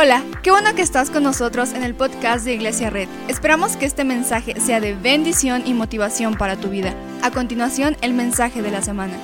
Hola, qué bueno que estás con nosotros en el podcast de Iglesia Red. Esperamos que este mensaje sea de bendición y motivación para tu vida. A continuación, el mensaje de la semana.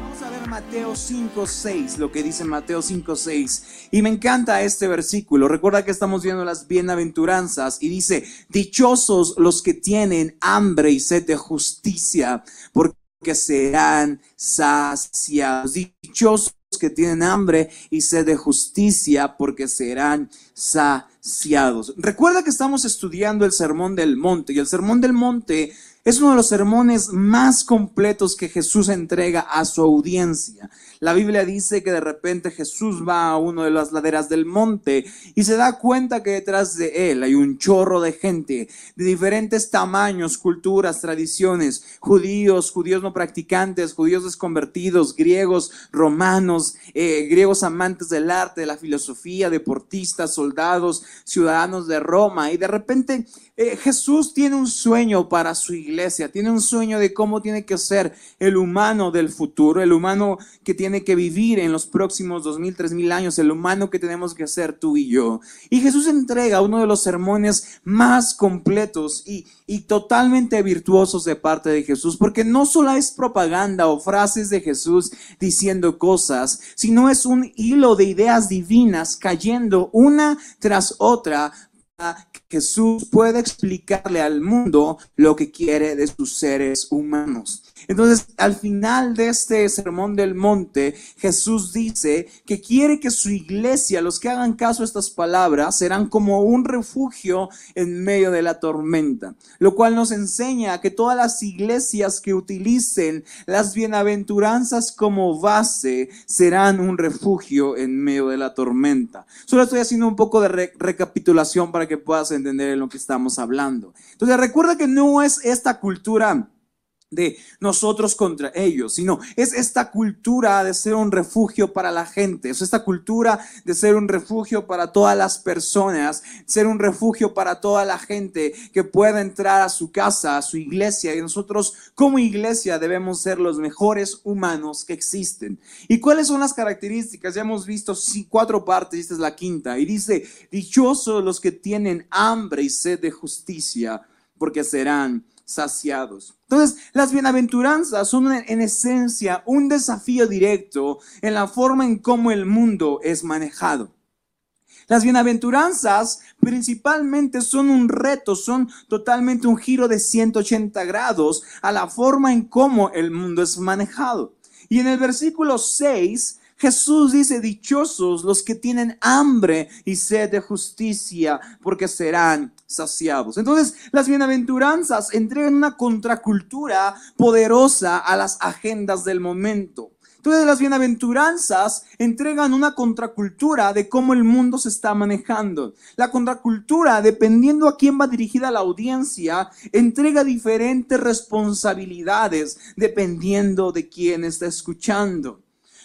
Vamos a ver Mateo 5.6, lo que dice Mateo 5.6. Y me encanta este versículo. Recuerda que estamos viendo las bienaventuranzas y dice, dichosos los que tienen hambre y sed de justicia, porque serán saciados. Dichosos que tienen hambre y sed de justicia, porque serán saciados. Recuerda que estamos estudiando el Sermón del Monte y el Sermón del Monte es uno de los sermones más completos que Jesús entrega a su audiencia. La Biblia dice que de repente Jesús va a una de las laderas del monte y se da cuenta que detrás de él hay un chorro de gente de diferentes tamaños, culturas, tradiciones, judíos, judíos no practicantes, judíos desconvertidos, griegos, romanos, eh, griegos amantes del arte, de la filosofía, deportistas, soldados, ciudadanos de Roma. Y de repente eh, Jesús tiene un sueño para su iglesia, tiene un sueño de cómo tiene que ser el humano del futuro, el humano que tiene que vivir en los próximos dos mil, tres mil años, el humano que tenemos que ser tú y yo. Y Jesús entrega uno de los sermones más completos y, y totalmente virtuosos de parte de Jesús, porque no solo es propaganda o frases de Jesús diciendo cosas, sino es un hilo de ideas divinas cayendo una tras otra Jesús puede explicarle al mundo lo que quiere de sus seres humanos. Entonces, al final de este sermón del monte, Jesús dice que quiere que su iglesia, los que hagan caso a estas palabras, serán como un refugio en medio de la tormenta, lo cual nos enseña que todas las iglesias que utilicen las bienaventuranzas como base serán un refugio en medio de la tormenta. Solo estoy haciendo un poco de recapitulación para que puedas entender en lo que estamos hablando. Entonces, recuerda que no es esta cultura de nosotros contra ellos, sino es esta cultura de ser un refugio para la gente, es esta cultura de ser un refugio para todas las personas, ser un refugio para toda la gente que pueda entrar a su casa, a su iglesia, y nosotros como iglesia debemos ser los mejores humanos que existen. ¿Y cuáles son las características? Ya hemos visto cuatro partes, esta es la quinta, y dice, dichosos los que tienen hambre y sed de justicia, porque serán saciados. Entonces, las bienaventuranzas son en esencia un desafío directo en la forma en cómo el mundo es manejado. Las bienaventuranzas principalmente son un reto, son totalmente un giro de 180 grados a la forma en cómo el mundo es manejado. Y en el versículo 6 Jesús dice, dichosos los que tienen hambre y sed de justicia, porque serán saciados. Entonces, las bienaventuranzas entregan una contracultura poderosa a las agendas del momento. Entonces, las bienaventuranzas entregan una contracultura de cómo el mundo se está manejando. La contracultura, dependiendo a quién va dirigida la audiencia, entrega diferentes responsabilidades dependiendo de quién está escuchando.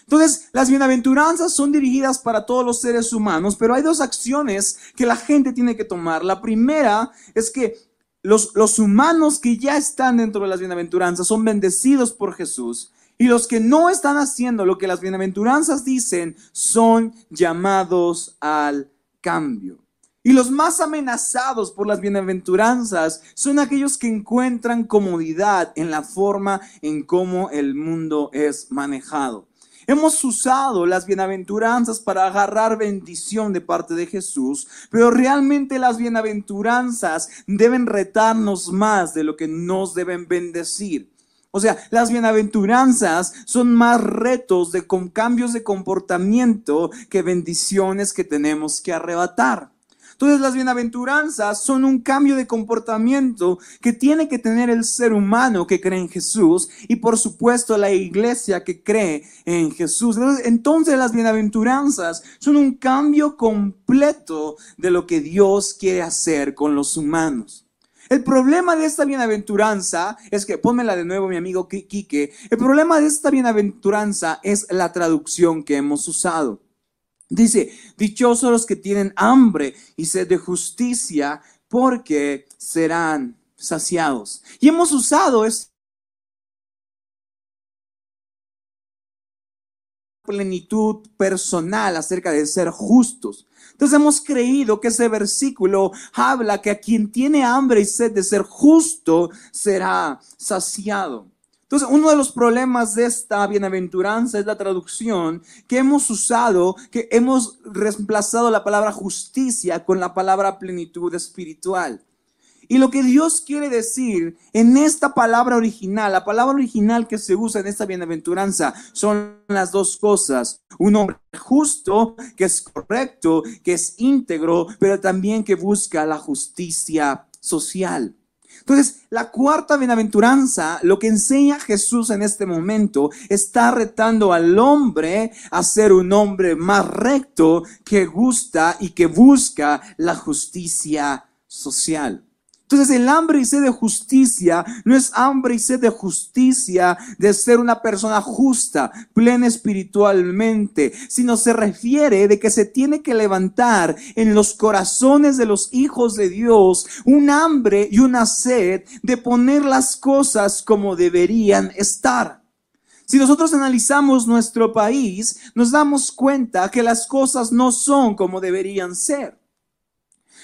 Entonces, las bienaventuranzas son dirigidas para todos los seres humanos, pero hay dos acciones que la gente tiene que tomar. La primera es que los, los humanos que ya están dentro de las bienaventuranzas son bendecidos por Jesús. Y los que no están haciendo lo que las bienaventuranzas dicen son llamados al cambio. Y los más amenazados por las bienaventuranzas son aquellos que encuentran comodidad en la forma en cómo el mundo es manejado. Hemos usado las bienaventuranzas para agarrar bendición de parte de Jesús, pero realmente las bienaventuranzas deben retarnos más de lo que nos deben bendecir. O sea, las bienaventuranzas son más retos de con cambios de comportamiento que bendiciones que tenemos que arrebatar. Entonces las bienaventuranzas son un cambio de comportamiento que tiene que tener el ser humano que cree en Jesús y por supuesto la iglesia que cree en Jesús. Entonces las bienaventuranzas son un cambio completo de lo que Dios quiere hacer con los humanos. El problema de esta bienaventuranza es que, pónmela de nuevo mi amigo Quique, el problema de esta bienaventuranza es la traducción que hemos usado. Dice, dichosos los que tienen hambre y sed de justicia, porque serán saciados. Y hemos usado esta plenitud personal acerca de ser justos. Entonces hemos creído que ese versículo habla que a quien tiene hambre y sed de ser justo será saciado. Entonces, uno de los problemas de esta bienaventuranza es la traducción que hemos usado, que hemos reemplazado la palabra justicia con la palabra plenitud espiritual. Y lo que Dios quiere decir en esta palabra original, la palabra original que se usa en esta bienaventuranza, son las dos cosas. Un hombre justo, que es correcto, que es íntegro, pero también que busca la justicia social. Entonces, la cuarta bienaventuranza, lo que enseña Jesús en este momento, está retando al hombre a ser un hombre más recto que gusta y que busca la justicia social. Entonces el hambre y sed de justicia no es hambre y sed de justicia de ser una persona justa, plena espiritualmente, sino se refiere de que se tiene que levantar en los corazones de los hijos de Dios un hambre y una sed de poner las cosas como deberían estar. Si nosotros analizamos nuestro país, nos damos cuenta que las cosas no son como deberían ser.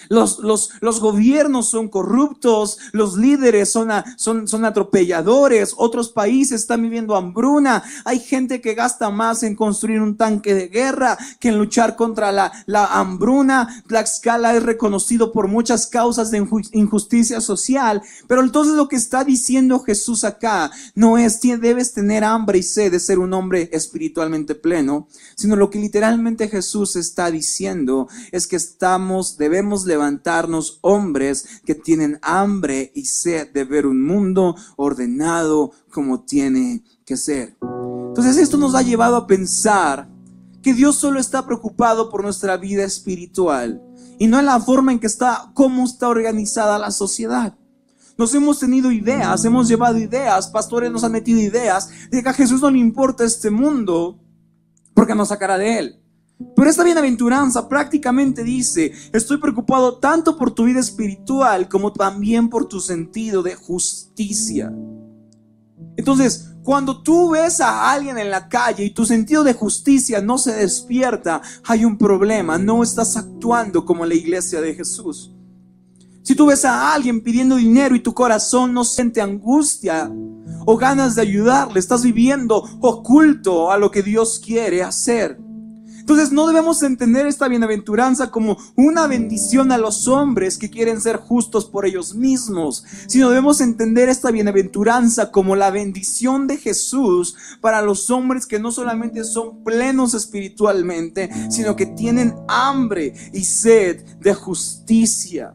Los, los, gobiernos son corruptos, los líderes son, son, son atropelladores, otros países están viviendo hambruna, hay gente que gasta más en construir un tanque de guerra que en luchar contra la, la hambruna. Tlaxcala es reconocido por muchas causas de injusticia social, pero entonces lo que está diciendo Jesús acá no es debes tener hambre y sed de ser un hombre espiritualmente pleno, sino lo que literalmente Jesús está diciendo es que estamos, debemos levantarnos hombres que tienen hambre y sed de ver un mundo ordenado como tiene que ser. Entonces esto nos ha llevado a pensar que Dios solo está preocupado por nuestra vida espiritual y no en la forma en que está, cómo está organizada la sociedad. Nos hemos tenido ideas, hemos llevado ideas, pastores nos han metido ideas de que a Jesús no le importa este mundo porque nos sacará de él. Pero esta bienaventuranza prácticamente dice, estoy preocupado tanto por tu vida espiritual como también por tu sentido de justicia. Entonces, cuando tú ves a alguien en la calle y tu sentido de justicia no se despierta, hay un problema, no estás actuando como la iglesia de Jesús. Si tú ves a alguien pidiendo dinero y tu corazón no siente angustia o ganas de ayudarle, estás viviendo oculto a lo que Dios quiere hacer. Entonces no debemos entender esta bienaventuranza como una bendición a los hombres que quieren ser justos por ellos mismos, sino debemos entender esta bienaventuranza como la bendición de Jesús para los hombres que no solamente son plenos espiritualmente, sino que tienen hambre y sed de justicia.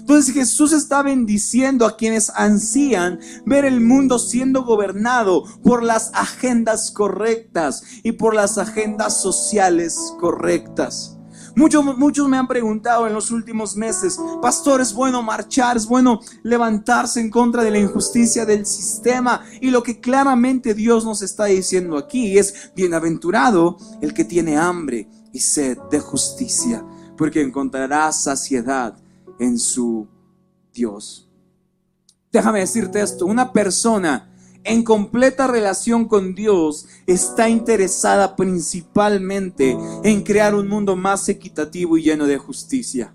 Entonces Jesús está bendiciendo a quienes ansían ver el mundo siendo gobernado por las agendas correctas y por las agendas sociales correctas. Muchos, muchos me han preguntado en los últimos meses, pastor, es bueno marchar, es bueno levantarse en contra de la injusticia del sistema. Y lo que claramente Dios nos está diciendo aquí es, bienaventurado el que tiene hambre y sed de justicia, porque encontrará saciedad en su Dios. Déjame decirte esto, una persona en completa relación con Dios está interesada principalmente en crear un mundo más equitativo y lleno de justicia.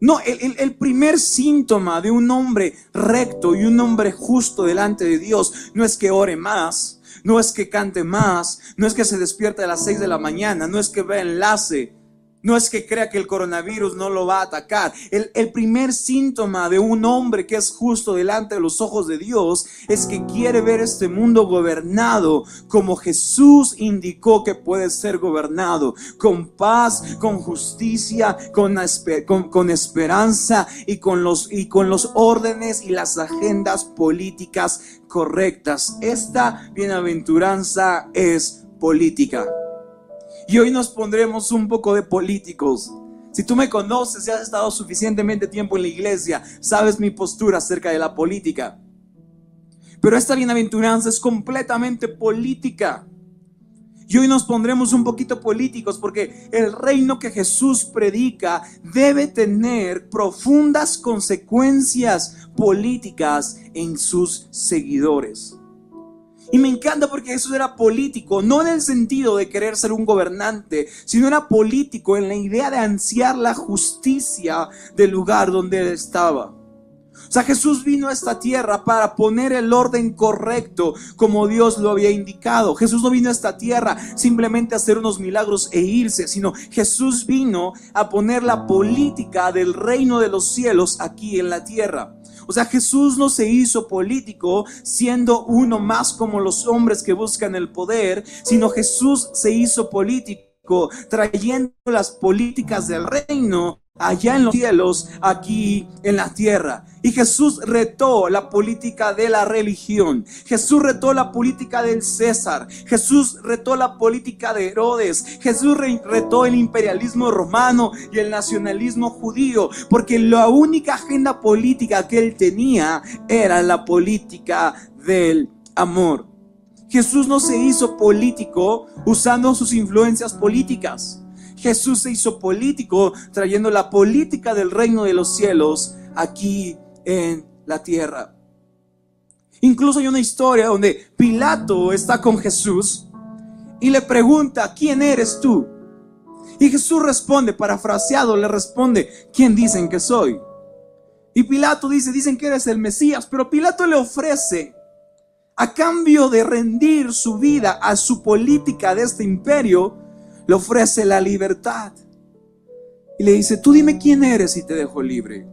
No, el, primer síntoma de un hombre recto y un hombre justo delante de Dios no es que ore más, no es que cante más, no es que se despierte a las seis de la mañana, no es que vea enlace, no es que crea que el coronavirus no lo va a atacar. El, primer síntoma de un hombre que es justo delante de los ojos de Dios es que quiere ver este mundo gobernado como Jesús indicó que puede ser gobernado, con paz, con justicia, con, esperanza y con los órdenes y las agendas políticas correctas. Esta bienaventuranza es política. Y hoy nos pondremos un poco de políticos. Si tú me conoces y has estado suficientemente tiempo en la iglesia, sabes mi postura acerca de la política. Pero esta bienaventuranza es completamente política. Y hoy nos pondremos un poquito políticos porque el reino que Jesús predica debe tener profundas consecuencias políticas en sus seguidores. Y me encanta porque Jesús era político, no en el sentido de querer ser un gobernante, sino era político en la idea de ansiar la justicia del lugar donde él estaba. O sea, Jesús vino a esta tierra para poner el orden correcto como Dios lo había indicado. Jesús no vino a esta tierra simplemente a hacer unos milagros e irse, sino Jesús vino a poner la política del reino de los cielos aquí en la tierra. O sea, Jesús no se hizo político siendo uno más como los hombres que buscan el poder, sino Jesús se hizo político trayendo las políticas del reino allá en los cielos, aquí en la tierra. Y Jesús retó la política de la religión. Jesús retó la política del César. Jesús retó la política de Herodes. Jesús retó el imperialismo romano y el nacionalismo judío. Porque la única agenda política que él tenía era la política del amor. Jesús no se hizo político usando sus influencias políticas. Jesús se hizo político trayendo la política del reino de los cielos aquí en la tierra. Incluso hay una historia donde Pilato está con Jesús y le pregunta, ¿quién eres tú? Y Jesús responde, parafraseado, le responde, ¿quién dicen que soy? Y Pilato dice, dicen que eres el Mesías, pero Pilato le ofrece, a cambio de rendir su vida a su política de este imperio, le ofrece la libertad. Y le dice, tú dime quién eres y te dejo libre.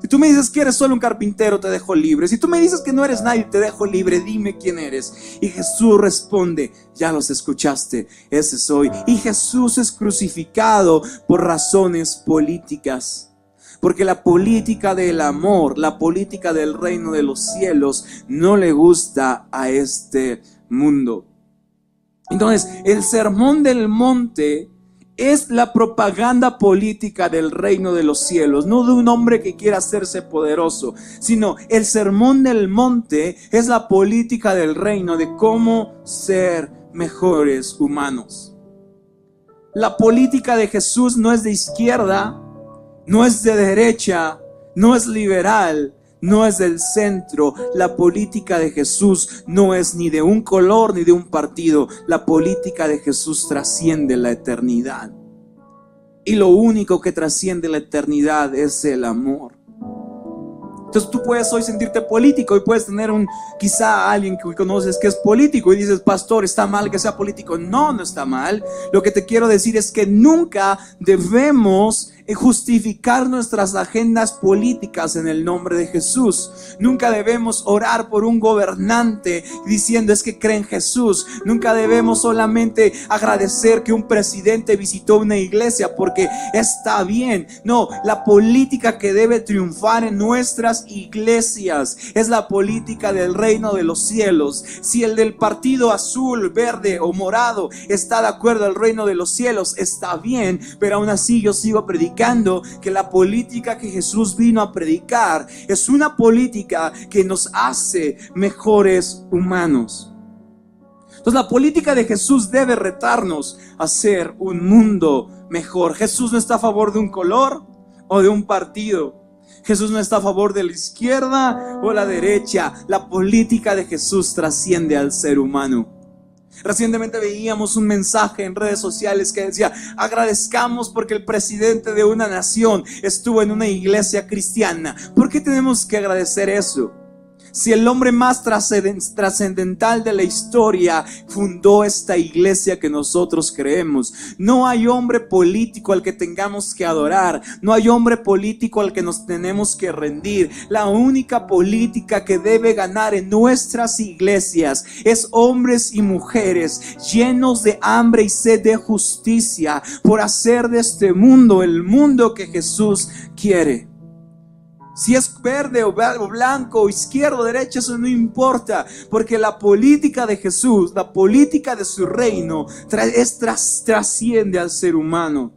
Si tú me dices que eres solo un carpintero, te dejo libre. Si tú me dices que no eres nadie, te dejo libre. Dime quién eres. Y Jesús responde, ya los escuchaste, ese soy. Y Jesús es crucificado por razones políticas. Porque la política del amor, la política del reino de los cielos, no le gusta a este mundo. Entonces, el sermón del monte es la propaganda política del reino de los cielos, no de un hombre que quiera hacerse poderoso, sino el sermón del monte es la política del reino de cómo ser mejores humanos. La política de Jesús no es de izquierda, no es de derecha, no es liberal, no es del centro. La política de Jesús no es ni de un color ni de un partido. La política de Jesús trasciende la eternidad. Y lo único que trasciende la eternidad es el amor. Entonces tú puedes hoy sentirte político y puedes tener un quizá alguien que conoces que es político y dices, pastor, está mal que sea político. No, no está mal. Lo que te quiero decir es que nunca debemos justificar nuestras agendas políticas en el nombre de Jesús. Nunca debemos orar por un gobernante diciendo es que cree en Jesús. Nunca debemos solamente agradecer que un presidente visitó una iglesia porque está bien. No, la política que debe triunfar en nuestras iglesias es la política del reino de los cielos. Si el del partido azul, verde o morado está de acuerdo al reino de los cielos, está bien, pero aún así yo sigo que la política que Jesús vino a predicar es una política que nos hace mejores humanos. Entonces la política de Jesús debe retarnos a ser un mundo mejor. Jesús no está a favor de un color o de un partido. Jesús no está a favor de la izquierda o la derecha. La política de Jesús trasciende al ser humano. Recientemente veíamos un mensaje en redes sociales que decía, agradezcamos porque el presidente de una nación estuvo en una iglesia cristiana. ¿Por qué tenemos que agradecer eso? Si el hombre más trascendental de la historia fundó esta iglesia que nosotros creemos, no hay hombre político al que tengamos que adorar, no hay hombre político al que nos tenemos que rendir. La única política que debe ganar en nuestras iglesias es hombres y mujeres llenos de hambre y sed de justicia por hacer de este mundo el mundo que Jesús quiere. Si es verde o blanco, o izquierdo o derecha, eso no importa, porque la política de Jesús, la política de su reino, es, trasciende al ser humano.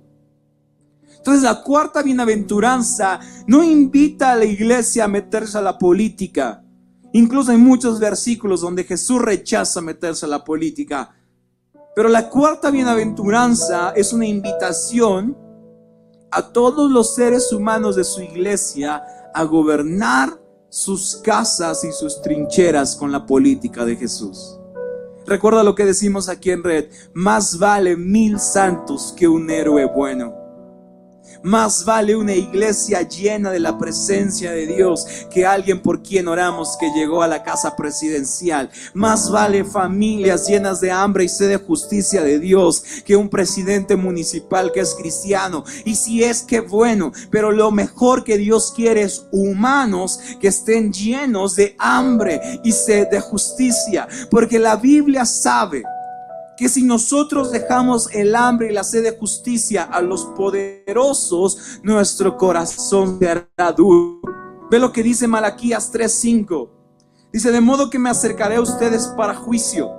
Entonces la cuarta bienaventuranza no invita a la iglesia a meterse a la política. Incluso hay muchos versículos donde Jesús rechaza meterse a la política. Pero la cuarta bienaventuranza es una invitación a todos los seres humanos de su iglesia a gobernar sus casas y sus trincheras con la política de Jesús. Recuerda lo que decimos aquí en red, más vale mil santos que un héroe bueno. Más vale una iglesia llena de la presencia de Dios que alguien por quien oramos que llegó a la casa presidencial. Más vale familias llenas de hambre y sed de justicia de Dios que un presidente municipal que es cristiano. Y si es que bueno, pero lo mejor que Dios quiere es humanos que estén llenos de hambre y sed de justicia. Porque la Biblia sabe que si nosotros dejamos el hambre y la sed de justicia a los poderosos, nuestro corazón será duro. Ve lo que dice Malaquías 3:5. Dice, de modo que me acercaré a ustedes para juicio.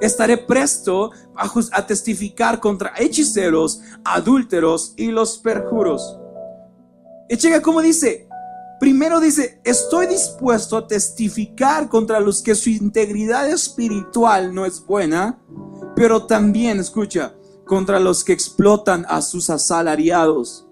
Estaré presto a, testificar contra hechiceros, adúlteros y los perjuros. Y checa cómo dice, Primero dice, estoy dispuesto a testificar contra los que su integridad espiritual no es buena, pero también, escucha, contra los que explotan a sus asalariados.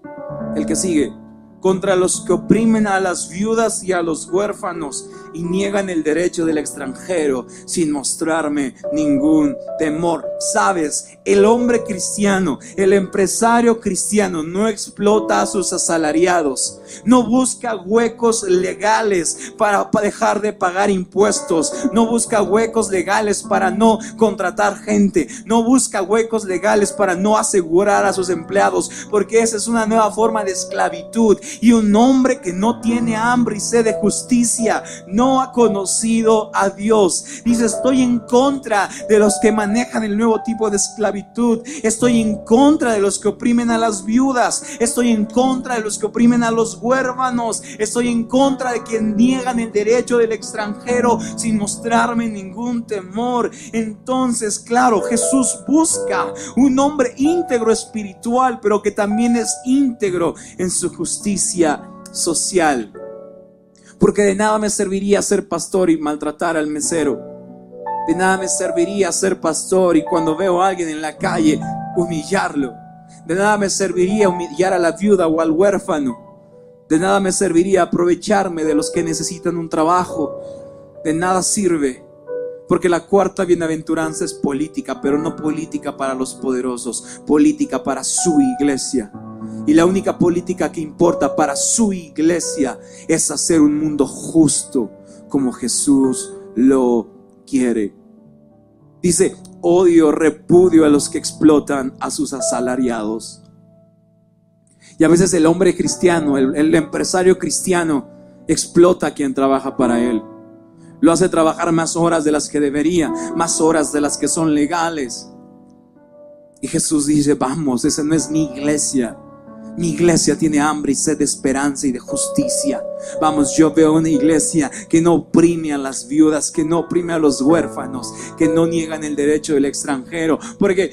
El que sigue, contra los que oprimen a las viudas y a los huérfanos y niegan el derecho del extranjero sin mostrarme ningún temor. Sabes, el hombre cristiano, el empresario cristiano no explota a sus asalariados, no busca huecos legales para dejar de pagar impuestos, no busca huecos legales para no contratar gente, no busca huecos legales para no asegurar a sus empleados, porque esa es una nueva forma de esclavitud y un hombre que no tiene hambre y sed de justicia, no ha conocido a Dios. Dice, estoy en contra de los que manejan el nuevo tipo de esclavitud. Estoy en contra de los que oprimen a las viudas. Estoy en contra de los que oprimen a los huérfanos. Estoy en contra de quien niegan el derecho del extranjero sin mostrarme ningún temor. Entonces, claro, Jesús busca un hombre íntegro espiritual, pero que también es íntegro en su justicia social. Porque de nada me serviría ser pastor y maltratar al mesero. De nada me serviría ser pastor y cuando veo a alguien en la calle humillarlo. De nada me serviría humillar a la viuda o al huérfano. De nada me serviría aprovecharme de los que necesitan un trabajo. De nada sirve. Porque la cuarta bienaventuranza es política, pero no política para los poderosos, política para su iglesia. Y la única política que importa para su iglesia es hacer un mundo justo como Jesús lo quiere. Dice, odio, repudio a los que explotan a sus asalariados. Y a veces el hombre cristiano, el, empresario cristiano, explota a quien trabaja para él. Lo hace trabajar más horas de las que debería, más horas de las que son legales. Y Jesús dice, vamos, esa no es mi iglesia. Mi iglesia tiene hambre y sed de esperanza y de justicia. Vamos, yo veo una iglesia que no oprime a las viudas, que no oprime a los huérfanos, que no niegan el derecho del extranjero. Porque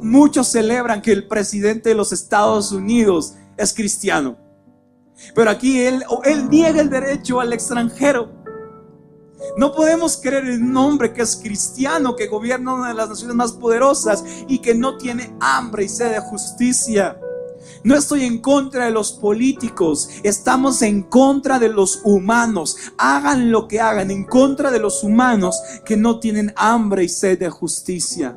muchos celebran que el presidente de los Estados Unidos es cristiano. Pero aquí él, él niega el derecho al extranjero. No podemos creer en un hombre que es cristiano, que gobierna una de las naciones más poderosas y que no tiene hambre y sed de justicia. No estoy en contra de los políticos, estamos en contra de los humanos. Hagan lo que hagan en contra de los humanos que no tienen hambre y sed de justicia.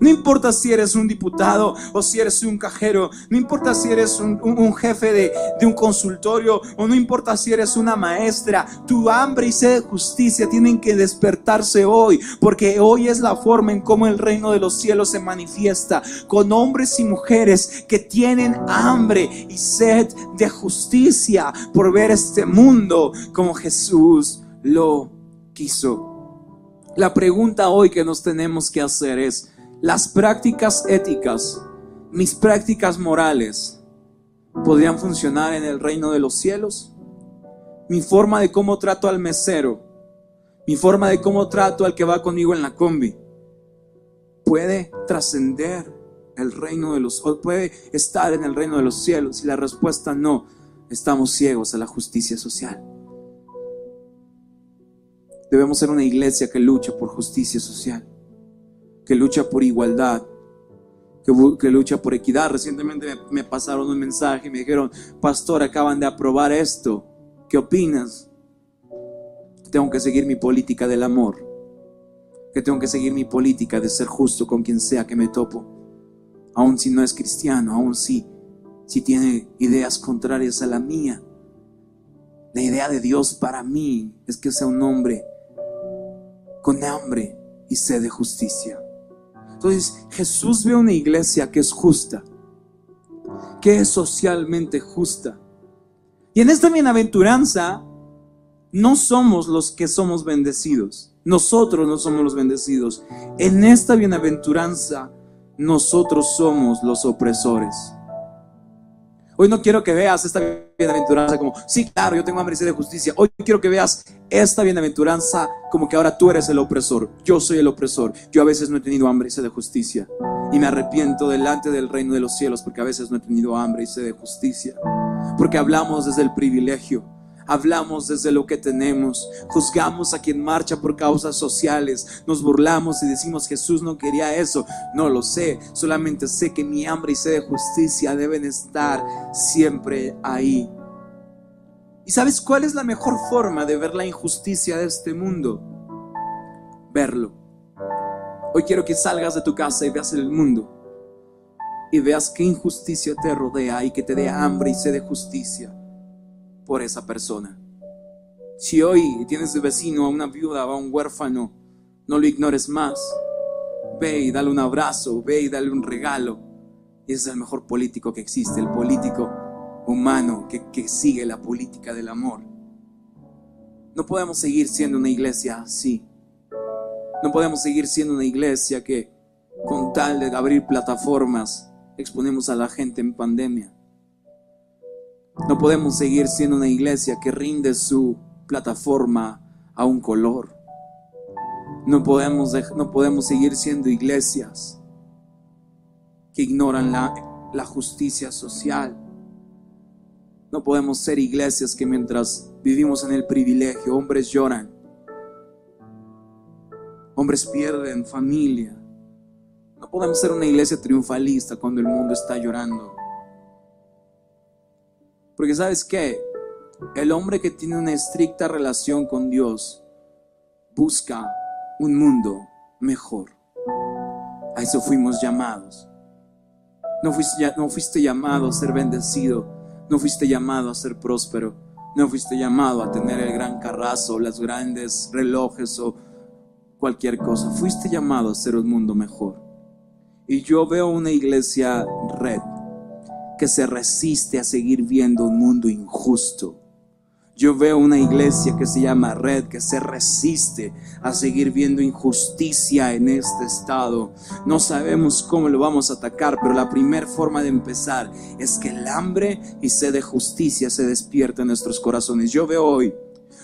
No importa si eres un diputado o si eres un cajero, no importa si eres un, jefe de, de, un consultorio o no importa si eres una maestra, tu hambre y sed de justicia tienen que despertarse hoy, porque hoy es la forma en cómo el reino de los cielos se manifiesta, con hombres y mujeres que tienen hambre y sed de justicia por ver este mundo como Jesús lo quiso. La pregunta hoy que nos tenemos que hacer es, las prácticas éticas, mis prácticas morales, podrían funcionar en el reino de los cielos. Mi forma de cómo trato al mesero, mi forma de cómo trato al que va conmigo en la combi, puede trascender el reino de los puede estar en el reino de los cielos. Y la respuesta no, estamos ciegos a la justicia social. Debemos ser una iglesia que lucha por justicia social que lucha por igualdad, que, lucha por equidad. Recientemente me, pasaron un mensaje y me dijeron, pastor, acaban de aprobar esto. ¿Qué opinas? Tengo que seguir mi política del amor. que tengo que seguir mi política de ser justo con quien sea que me topo, aun si no es cristiano, aun si, si tiene ideas contrarias a la mía. La idea de Dios para mí es que sea un hombre con hambre y sed de justicia. Entonces Jesús ve una iglesia que es justa, que es socialmente justa. Y en esta bienaventuranza no somos los que somos bendecidos. Nosotros no somos los bendecidos. En esta bienaventuranza nosotros somos los opresores. Hoy no quiero que veas esta bienaventuranza como, sí, claro, yo tengo hambre y sed de justicia. Hoy quiero que veas esta bienaventuranza como que ahora tú eres el opresor. Yo soy el opresor. Yo a veces no he tenido hambre y sed de justicia. Y me arrepiento delante del reino de los cielos porque a veces no he tenido hambre y sed de justicia. Porque hablamos desde el privilegio hablamos desde lo que tenemos, juzgamos a quien marcha por causas sociales, nos burlamos y decimos Jesús no quería eso. No lo sé, solamente sé que mi hambre y sed de justicia deben estar siempre ahí. ¿Y sabes cuál es la mejor forma de ver la injusticia de este mundo? Verlo. Hoy quiero que salgas de tu casa y veas el mundo y veas qué injusticia te rodea y que te dé hambre y sed de justicia por esa persona. Si hoy tienes de vecino a una viuda o a un huérfano, no lo ignores más. Ve y dale un abrazo, ve y dale un regalo. Ese es el mejor político que existe, el político humano que, que sigue la política del amor. No podemos seguir siendo una iglesia así. No podemos seguir siendo una iglesia que con tal de abrir plataformas exponemos a la gente en pandemia. No podemos seguir siendo una iglesia que rinde su plataforma a un color. No podemos, no podemos seguir siendo iglesias que ignoran la, la justicia social. No podemos ser iglesias que mientras vivimos en el privilegio, hombres lloran, hombres pierden familia. No podemos ser una iglesia triunfalista cuando el mundo está llorando. Porque sabes qué? El hombre que tiene una estricta relación con Dios busca un mundo mejor. A eso fuimos llamados. No fuiste, llamado a ser bendecido. No fuiste llamado a ser próspero. No fuiste llamado a tener el gran carrazo, los grandes relojes o cualquier cosa. Fuiste llamado a ser un mundo mejor. Y yo veo una iglesia red que se resiste a seguir viendo un mundo injusto. Yo veo una iglesia que se llama Red, que se resiste a seguir viendo injusticia en este estado. No sabemos cómo lo vamos a atacar, pero la primera forma de empezar es que el hambre y sed de justicia se despierta en nuestros corazones. Yo veo hoy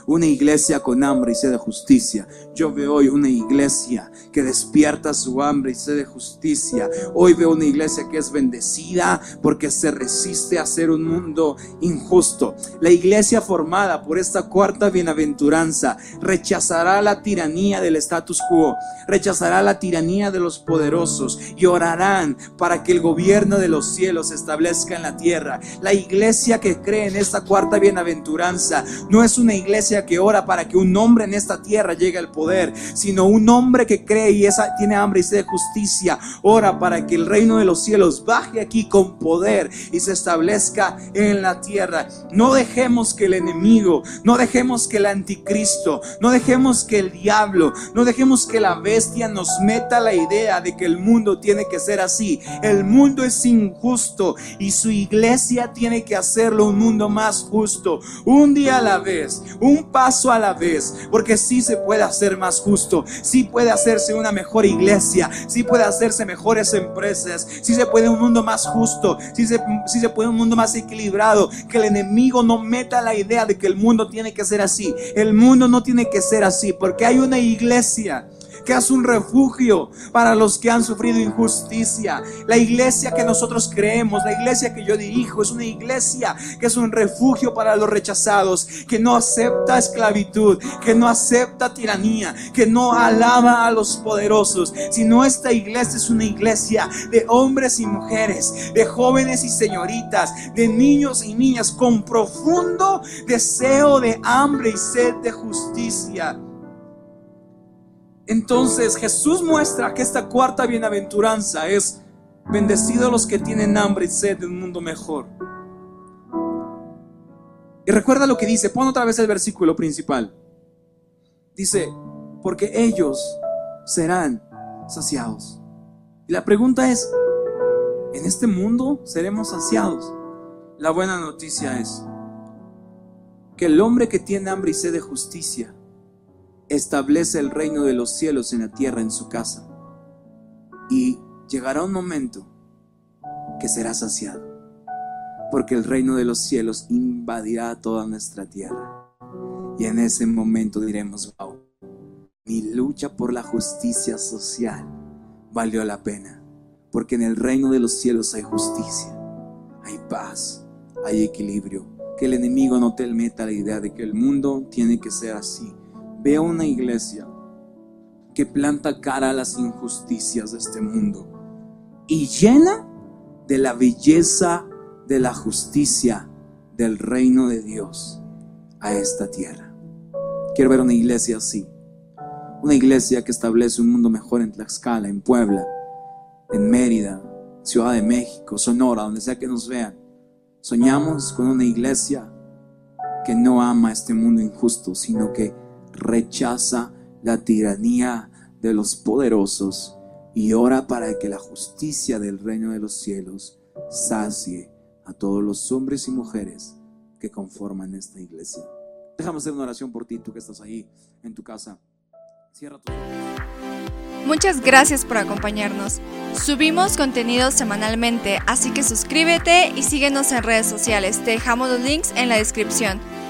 una iglesia con hambre y sed de justicia. Yo veo hoy una iglesia que despierta su hambre y sed de justicia. Hoy veo una iglesia que es bendecida porque se resiste a ser un mundo injusto. La iglesia formada por esta cuarta bienaventuranza rechazará la tiranía del status quo, rechazará la tiranía de los poderosos y orarán para que el gobierno de los cielos se establezca en la tierra. La iglesia que cree en esta cuarta bienaventuranza no es una iglesia que ora para que un hombre en esta tierra llegue al poder, sino un hombre que cree y tiene hambre y sed de justicia, ora para que el reino de los cielos baje aquí con poder y se establezca en la tierra. No dejemos que el enemigo, no dejemos que el anticristo, no dejemos que el diablo, no dejemos que la bestia nos meta la idea de que el mundo tiene que ser así. El mundo es injusto y su iglesia tiene que hacerlo un mundo más justo, un día a la vez, un paso a la vez, porque sí se puede hacer más justo, sí puede hacerse una mejor iglesia, sí puede hacerse mejores empresas, sí se puede un mundo más justo, sí se, sí se puede un mundo más equilibrado, que el enemigo no meta la idea de que el mundo tiene que ser así, el mundo no tiene que ser así, porque hay una iglesia que es un refugio para los que han sufrido injusticia. La iglesia que nosotros creemos, la iglesia que yo dirijo, es una iglesia que es un refugio para los rechazados, que no acepta esclavitud, que no acepta tiranía, que no alaba a los poderosos, sino esta iglesia es una iglesia de hombres y mujeres, de jóvenes y señoritas, de niños y niñas con profundo deseo de hambre y sed de justicia. Entonces Jesús muestra que esta cuarta bienaventuranza es bendecidos los que tienen hambre y sed de un mundo mejor. Y recuerda lo que dice, pon otra vez el versículo principal. Dice, porque ellos serán saciados. Y la pregunta es, ¿en este mundo seremos saciados? La buena noticia es que el hombre que tiene hambre y sed de justicia establece el reino de los cielos en la tierra en su casa. Y llegará un momento que será saciado, porque el reino de los cielos invadirá toda nuestra tierra. Y en ese momento diremos, wow, mi lucha por la justicia social valió la pena, porque en el reino de los cielos hay justicia, hay paz, hay equilibrio, que el enemigo no te meta la idea de que el mundo tiene que ser así Veo una iglesia que planta cara a las injusticias de este mundo y llena de la belleza de la justicia del reino de Dios a esta tierra. Quiero ver una iglesia así. Una iglesia que establece un mundo mejor en Tlaxcala, en Puebla, en Mérida, Ciudad de México, Sonora, donde sea que nos vean. Soñamos con una iglesia que no ama este mundo injusto, sino que rechaza la tiranía de los poderosos y ora para que la justicia del reino de los cielos sacie a todos los hombres y mujeres que conforman esta iglesia. Déjame hacer una oración por ti, tú que estás ahí en tu casa. Cierra tu Muchas gracias por acompañarnos. Subimos contenido semanalmente, así que suscríbete y síguenos en redes sociales. Te dejamos los links en la descripción.